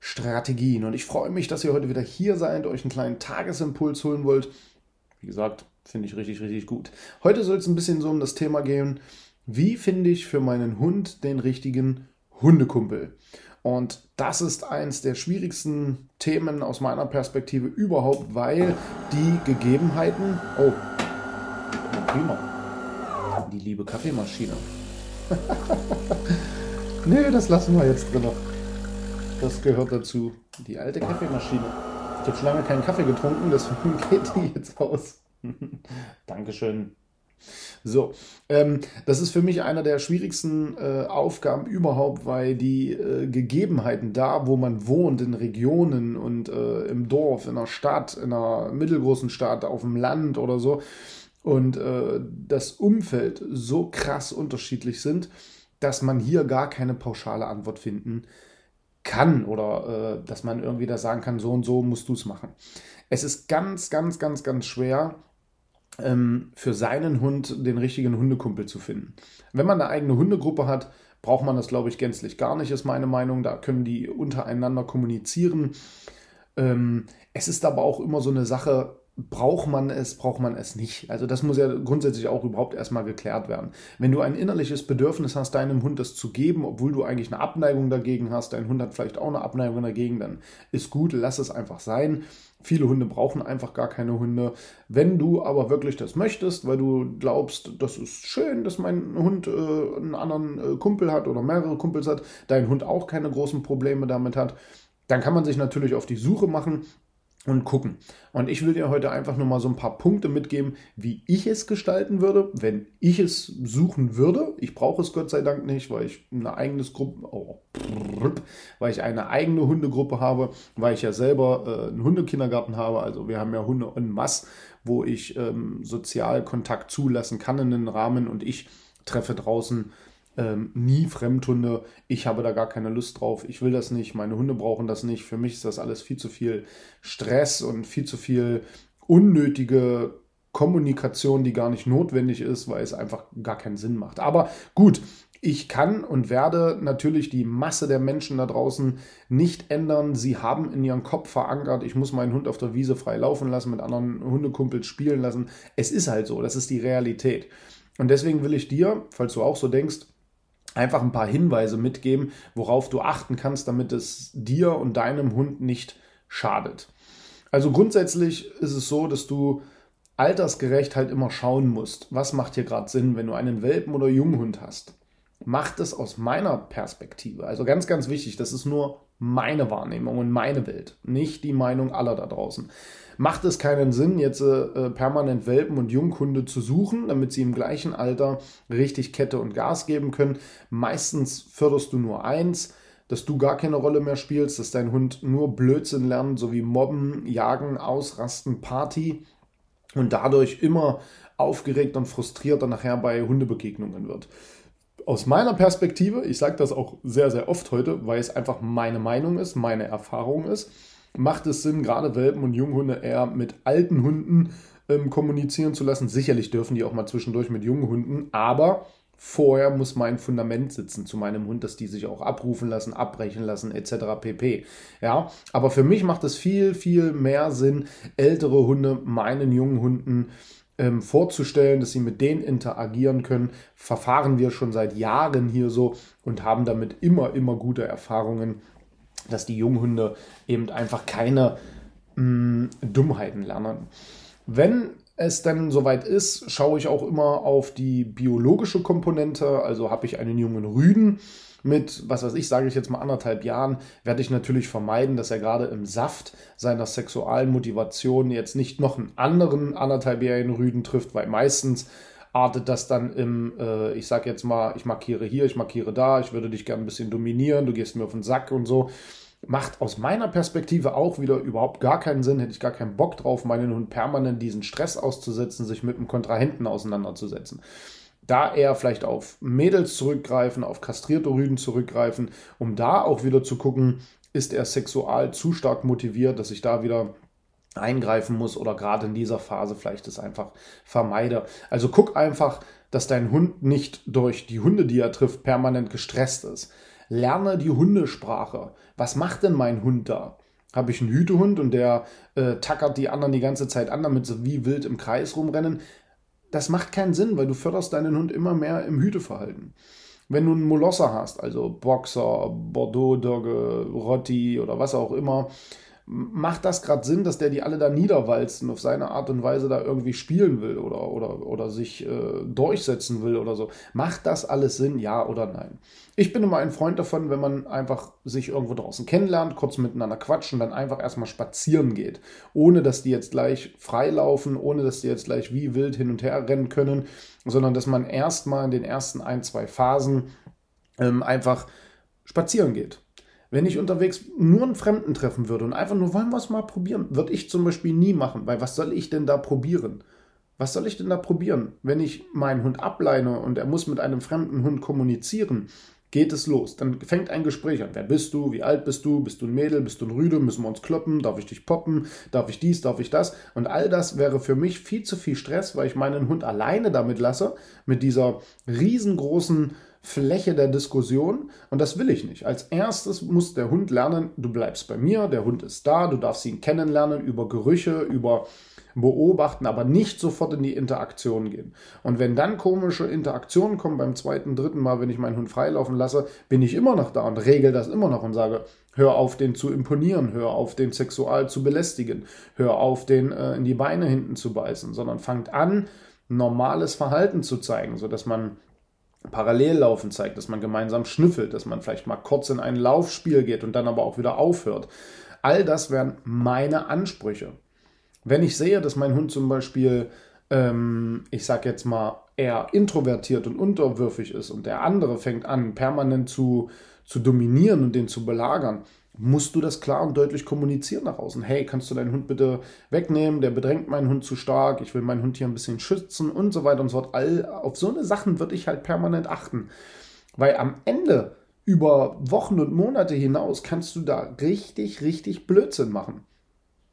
Strategien. Und ich freue mich, dass ihr heute wieder hier seid, euch einen kleinen Tagesimpuls holen wollt. Wie gesagt, finde ich richtig, richtig gut. Heute soll es ein bisschen so um das Thema gehen, wie finde ich für meinen Hund den richtigen Hundekumpel? Und das ist eins der schwierigsten Themen aus meiner Perspektive überhaupt, weil die Gegebenheiten. Oh, prima. Die liebe Kaffeemaschine. nee, das lassen wir jetzt drin. Das gehört dazu. Die alte Kaffeemaschine. Ich habe schon lange keinen Kaffee getrunken, deswegen geht die jetzt aus. Dankeschön. So, ähm, das ist für mich einer der schwierigsten äh, Aufgaben überhaupt, weil die äh, Gegebenheiten da, wo man wohnt, in Regionen und äh, im Dorf, in einer Stadt, in einer mittelgroßen Stadt, auf dem Land oder so, und äh, das Umfeld so krass unterschiedlich sind, dass man hier gar keine pauschale Antwort finden kann oder äh, dass man irgendwie da sagen kann, so und so musst du es machen. Es ist ganz, ganz, ganz, ganz schwer, ähm, für seinen Hund den richtigen Hundekumpel zu finden. Wenn man eine eigene Hundegruppe hat, braucht man das, glaube ich, gänzlich gar nicht, ist meine Meinung. Da können die untereinander kommunizieren. Ähm, es ist aber auch immer so eine Sache, braucht man es, braucht man es nicht. Also das muss ja grundsätzlich auch überhaupt erstmal geklärt werden. Wenn du ein innerliches Bedürfnis hast, deinem Hund das zu geben, obwohl du eigentlich eine Abneigung dagegen hast, dein Hund hat vielleicht auch eine Abneigung dagegen, dann ist gut, lass es einfach sein. Viele Hunde brauchen einfach gar keine Hunde. Wenn du aber wirklich das möchtest, weil du glaubst, das ist schön, dass mein Hund äh, einen anderen äh, Kumpel hat oder mehrere Kumpels hat, dein Hund auch keine großen Probleme damit hat, dann kann man sich natürlich auf die Suche machen und gucken. Und ich will dir heute einfach nur mal so ein paar Punkte mitgeben, wie ich es gestalten würde, wenn ich es suchen würde. Ich brauche es Gott sei Dank nicht, weil ich eine eigene Gruppe, oh, weil ich eine eigene Hundegruppe habe, weil ich ja selber äh, einen Hundekindergarten habe. Also wir haben ja Hunde en masse, wo ich ähm, Sozialkontakt zulassen kann in den Rahmen und ich treffe draußen ähm, nie Fremdhunde. Ich habe da gar keine Lust drauf. Ich will das nicht. Meine Hunde brauchen das nicht. Für mich ist das alles viel zu viel Stress und viel zu viel unnötige Kommunikation, die gar nicht notwendig ist, weil es einfach gar keinen Sinn macht. Aber gut, ich kann und werde natürlich die Masse der Menschen da draußen nicht ändern. Sie haben in ihrem Kopf verankert, ich muss meinen Hund auf der Wiese frei laufen lassen, mit anderen Hundekumpels spielen lassen. Es ist halt so, das ist die Realität. Und deswegen will ich dir, falls du auch so denkst, einfach ein paar Hinweise mitgeben, worauf du achten kannst, damit es dir und deinem Hund nicht schadet. Also grundsätzlich ist es so, dass du altersgerecht halt immer schauen musst, was macht hier gerade Sinn, wenn du einen Welpen oder Junghund hast. Macht es aus meiner Perspektive, also ganz, ganz wichtig, das ist nur meine Wahrnehmung und meine Welt, nicht die Meinung aller da draußen macht es keinen Sinn, jetzt äh, permanent Welpen und Junghunde zu suchen, damit sie im gleichen Alter richtig Kette und Gas geben können. Meistens förderst du nur eins, dass du gar keine Rolle mehr spielst, dass dein Hund nur Blödsinn lernt, so wie Mobben, Jagen, Ausrasten, Party und dadurch immer aufgeregt und frustrierter nachher bei Hundebegegnungen wird aus meiner Perspektive, ich sage das auch sehr, sehr oft heute, weil es einfach meine Meinung ist, meine Erfahrung ist, macht es Sinn, gerade Welpen und Junghunde eher mit alten Hunden ähm, kommunizieren zu lassen. Sicherlich dürfen die auch mal zwischendurch mit jungen Hunden, aber vorher muss mein Fundament sitzen zu meinem Hund, dass die sich auch abrufen lassen, abbrechen lassen, etc. pp. Ja, aber für mich macht es viel, viel mehr Sinn, ältere Hunde meinen jungen Hunden ähm, vorzustellen, dass sie mit denen interagieren können. Verfahren wir schon seit Jahren hier so und haben damit immer, immer gute Erfahrungen dass die Junghunde eben einfach keine mh, mm, Dummheiten lernen. Wenn es dann soweit ist, schaue ich auch immer auf die biologische Komponente. Also habe ich einen jungen Rüden mit, was weiß ich, sage ich jetzt mal anderthalb Jahren, werde ich natürlich vermeiden, dass er gerade im Saft seiner sexualen Motivation jetzt nicht noch einen anderen anderthalbjährigen Rüden trifft, weil meistens artet das dann im, äh, ich sage jetzt mal, ich markiere hier, ich markiere da, ich würde dich gerne ein bisschen dominieren, du gehst mir auf den Sack und so macht aus meiner Perspektive auch wieder überhaupt gar keinen Sinn, hätte ich gar keinen Bock drauf, meinen Hund permanent diesen Stress auszusetzen, sich mit dem Kontrahenten auseinanderzusetzen. Da eher vielleicht auf Mädels zurückgreifen, auf kastrierte Rüden zurückgreifen, um da auch wieder zu gucken, ist er sexual zu stark motiviert, dass ich da wieder eingreifen muss oder gerade in dieser Phase vielleicht es einfach vermeide. Also guck einfach, dass dein Hund nicht durch die Hunde, die er trifft, permanent gestresst ist lerne die Hundesprache. Was macht denn mein Hund da? Habe ich einen Hütehund und der äh, tackert die anderen die ganze Zeit an, damit sie wie wild im Kreis rumrennen? Das macht keinen Sinn, weil du förderst deinen Hund immer mehr im Hüteverhalten. Wenn du einen Molosser hast, also Boxer, Bordeaux-Dogge, Rotti oder was auch immer, macht das gerade Sinn, dass der die alle da niederwalzen auf seine Art und Weise da irgendwie spielen will oder, oder, oder sich äh, durchsetzen will oder so? Macht das alles Sinn, ja oder nein? Ich bin immer ein Freund davon, wenn man einfach sich irgendwo draußen kennenlernt, kurz miteinander quatschen, dann einfach erstmal spazieren geht, ohne dass die jetzt gleich freilaufen, ohne dass die jetzt gleich wie wild hin und her rennen können, sondern dass man erstmal in den ersten ein, zwei Phasen ähm, einfach spazieren geht wenn ich unterwegs nur einen Fremden treffen würde und einfach nur, wollen wir es mal probieren, würde ich zum Beispiel nie machen, weil was soll ich denn da probieren? Was soll ich denn da probieren? Wenn ich meinen Hund ableine und er muss mit einem fremden Hund kommunizieren, geht es los. Dann fängt ein Gespräch an. Wer bist du? Wie alt bist du? Bist du ein Mädel? Bist du ein Rüde? Müssen wir uns kloppen? Darf ich dich poppen? Darf ich dies? Darf ich das? Und all das wäre für mich viel zu viel Stress, weil ich meinen Hund alleine damit lasse, mit dieser riesengroßen Fläche der Diskussion und das will ich nicht. Als erstes muss der Hund lernen, du bleibst bei mir, der Hund ist da, du darfst ihn kennenlernen über Gerüche, über beobachten, aber nicht sofort in die Interaktion gehen. Und wenn dann komische Interaktionen kommen beim zweiten, dritten Mal, wenn ich meinen Hund freilaufen lasse, bin ich immer noch da und regel das immer noch und sage, hör auf, den zu imponieren, hör auf, den sexual zu belästigen, hör auf, den äh, in die Beine hinten zu beißen, sondern fangt an, normales Verhalten zu zeigen, sodass man Parallellaufen zeigt, dass man gemeinsam schnüffelt, dass man vielleicht mal kurz in ein Laufspiel geht und dann aber auch wieder aufhört. All das wären meine Ansprüche. Wenn ich sehe, dass mein Hund zum Beispiel, ähm, ich sag jetzt mal, eher introvertiert und unterwürfig ist und der andere fängt an, permanent zu, zu dominieren und den zu belagern, musst du das klar und deutlich kommunizieren nach außen. Hey, kannst du deinen Hund bitte wegnehmen? Der bedrängt meinen Hund zu stark. Ich will meinen Hund hier ein bisschen schützen und so weiter und so fort. All, auf so eine Sachen würde ich halt permanent achten. Weil am Ende über Wochen und Monate hinaus kannst du da richtig, richtig Blödsinn machen.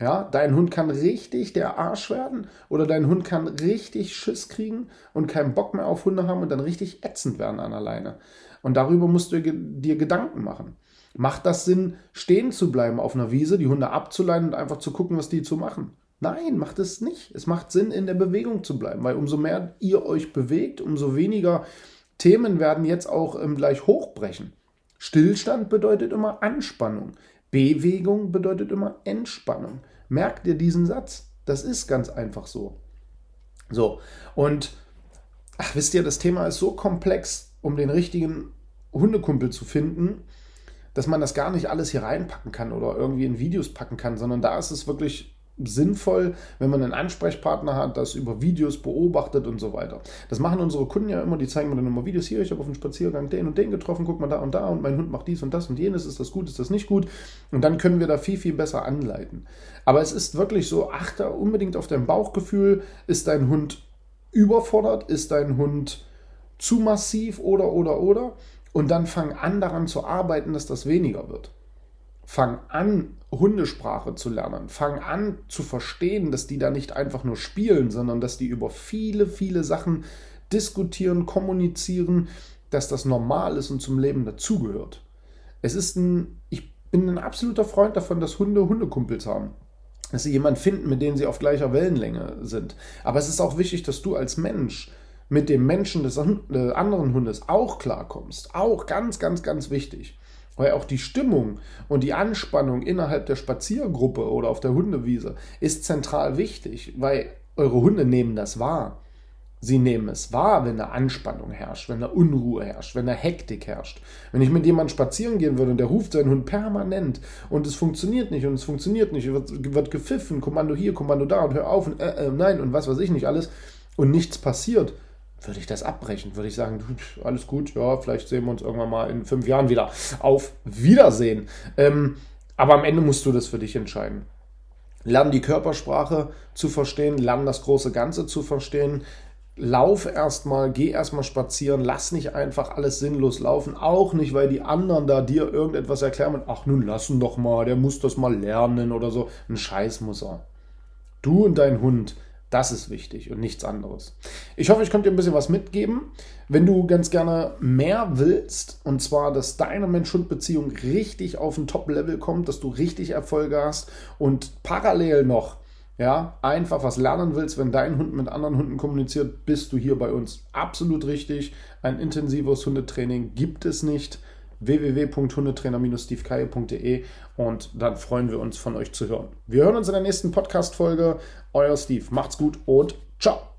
Ja, dein Hund kann richtig der Arsch werden oder dein Hund kann richtig Schiss kriegen und keinen Bock mehr auf Hunde haben und dann richtig ätzend werden an alleine. Und darüber musst du dir Gedanken machen. Macht das Sinn, stehen zu bleiben auf einer Wiese, die Hunde abzuleiten und einfach zu gucken, was die zu machen? Nein, macht es nicht. Es macht Sinn, in der Bewegung zu bleiben, weil umso mehr ihr euch bewegt, umso weniger Themen werden jetzt auch ähm, gleich hochbrechen. Stillstand bedeutet immer Anspannung. Bewegung bedeutet immer Entspannung. Merkt ihr diesen Satz? Das ist ganz einfach so. So, und ach, wisst ihr, das Thema ist so komplex, um den richtigen Hundekumpel zu finden dass man das gar nicht alles hier reinpacken kann oder irgendwie in Videos packen kann, sondern da ist es wirklich sinnvoll, wenn man einen Ansprechpartner hat, das über Videos beobachtet und so weiter. Das machen unsere Kunden ja immer, die zeigen mir dann immer Videos hier, ich habe auf dem Spaziergang den und den getroffen, guck mal da und da und mein Hund macht dies und das und jenes, ist das gut, ist das nicht gut? Und dann können wir da viel, viel besser anleiten. Aber es ist wirklich so, achte unbedingt auf dein Bauchgefühl, ist dein Hund überfordert, ist dein Hund zu massiv? Oder oder oder und dann fang an daran zu arbeiten, dass das weniger wird. Fang an, Hundesprache zu lernen. Fang an zu verstehen, dass die da nicht einfach nur spielen, sondern dass die über viele, viele Sachen diskutieren, kommunizieren, dass das normal ist und zum Leben dazugehört. Es ist ein, ich bin ein absoluter Freund davon, dass Hunde Hundekumpels haben. Dass sie jemanden finden, mit dem sie auf gleicher Wellenlänge sind. Aber es ist auch wichtig, dass du als Mensch mit dem Menschen des äh, anderen Hundes auch klarkommst. Auch ganz, ganz, ganz wichtig. Weil auch die Stimmung und die Anspannung innerhalb der Spaziergruppe oder auf der Hundewiese ist zentral wichtig, weil eure Hunde nehmen das wahr. Sie nehmen es wahr, wenn eine Anspannung herrscht, wenn eine Unruhe herrscht, wenn eine Hektik herrscht. Wenn ich mit jemandem spazieren gehen würde und der ruft seinen Hund permanent und es funktioniert nicht und es funktioniert nicht, wird, wird gepfiffen, Kommando hier, Kommando da und hör auf und äh, äh, nein und was weiß ich nicht alles und nichts passiert, würde ich das abbrechen, würde ich sagen, alles gut, ja, vielleicht sehen wir uns irgendwann mal in fünf Jahren wieder. Auf Wiedersehen. Ähm, aber am Ende musst du das für dich entscheiden. Lern die Körpersprache zu verstehen, lern das große Ganze zu verstehen, lauf erstmal, geh erstmal spazieren, lass nicht einfach alles sinnlos laufen, auch nicht, weil die anderen da dir irgendetwas erklären und ach nun lassen doch mal, der muss das mal lernen oder so. Ein Scheiß muss er. Du und dein Hund, das ist wichtig und nichts anderes. Ich hoffe, ich konnte dir ein bisschen was mitgeben. Wenn du ganz gerne mehr willst, und zwar, dass deine Mensch-Hund-Beziehung richtig auf ein Top-Level kommt, dass du richtig Erfolge hast und parallel noch ja, einfach was lernen willst, wenn dein Hund mit anderen Hunden kommuniziert, bist du hier bei uns absolut richtig. Ein intensives Hundetraining gibt es nicht. www.hundetrainer-stevekaye.de und dann freuen wir uns von euch zu hören. Wir hören uns in der nächsten Podcast-Folge. Euer Steve. Macht's gut und ciao.